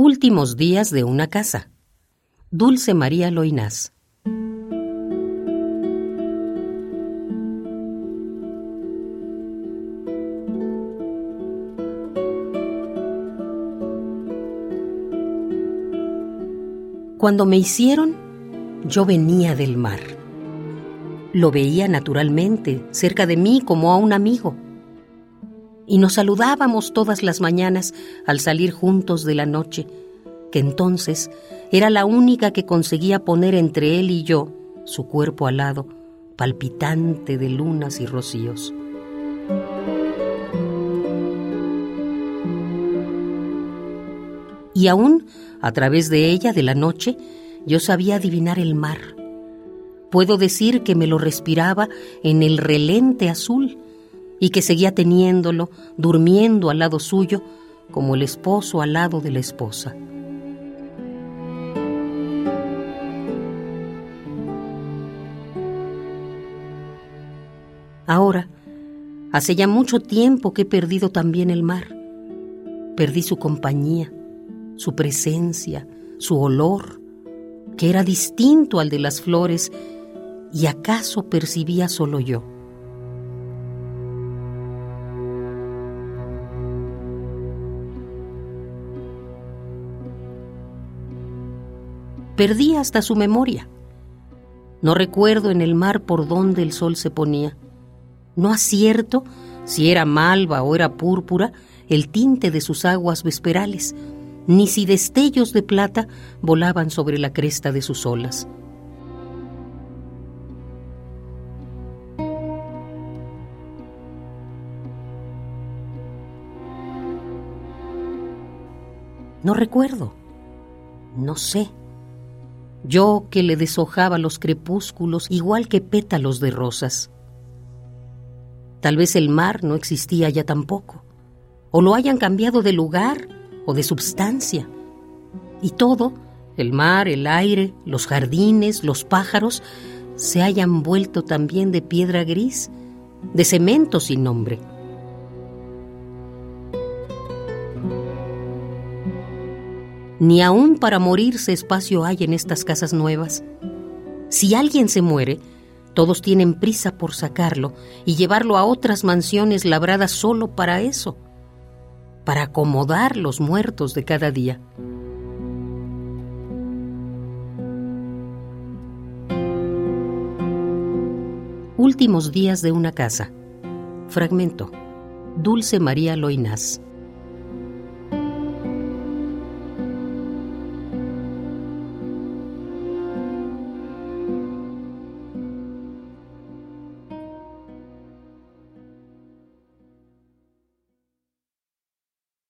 Últimos días de una casa. Dulce María Loinás. Cuando me hicieron, yo venía del mar. Lo veía naturalmente, cerca de mí como a un amigo y nos saludábamos todas las mañanas al salir juntos de la noche, que entonces era la única que conseguía poner entre él y yo su cuerpo alado, palpitante de lunas y rocíos. Y aún, a través de ella, de la noche, yo sabía adivinar el mar. Puedo decir que me lo respiraba en el relente azul, y que seguía teniéndolo, durmiendo al lado suyo, como el esposo al lado de la esposa. Ahora, hace ya mucho tiempo que he perdido también el mar. Perdí su compañía, su presencia, su olor, que era distinto al de las flores, y acaso percibía solo yo. Perdí hasta su memoria. No recuerdo en el mar por dónde el sol se ponía. No acierto si era malva o era púrpura el tinte de sus aguas vesperales, ni si destellos de plata volaban sobre la cresta de sus olas. No recuerdo, no sé. Yo que le deshojaba los crepúsculos igual que pétalos de rosas. Tal vez el mar no existía ya tampoco, o lo hayan cambiado de lugar o de substancia. Y todo, el mar, el aire, los jardines, los pájaros, se hayan vuelto también de piedra gris, de cemento sin nombre. Ni aún para morirse espacio hay en estas casas nuevas. Si alguien se muere, todos tienen prisa por sacarlo y llevarlo a otras mansiones labradas solo para eso, para acomodar los muertos de cada día. Últimos días de una casa. Fragmento. Dulce María Loinás.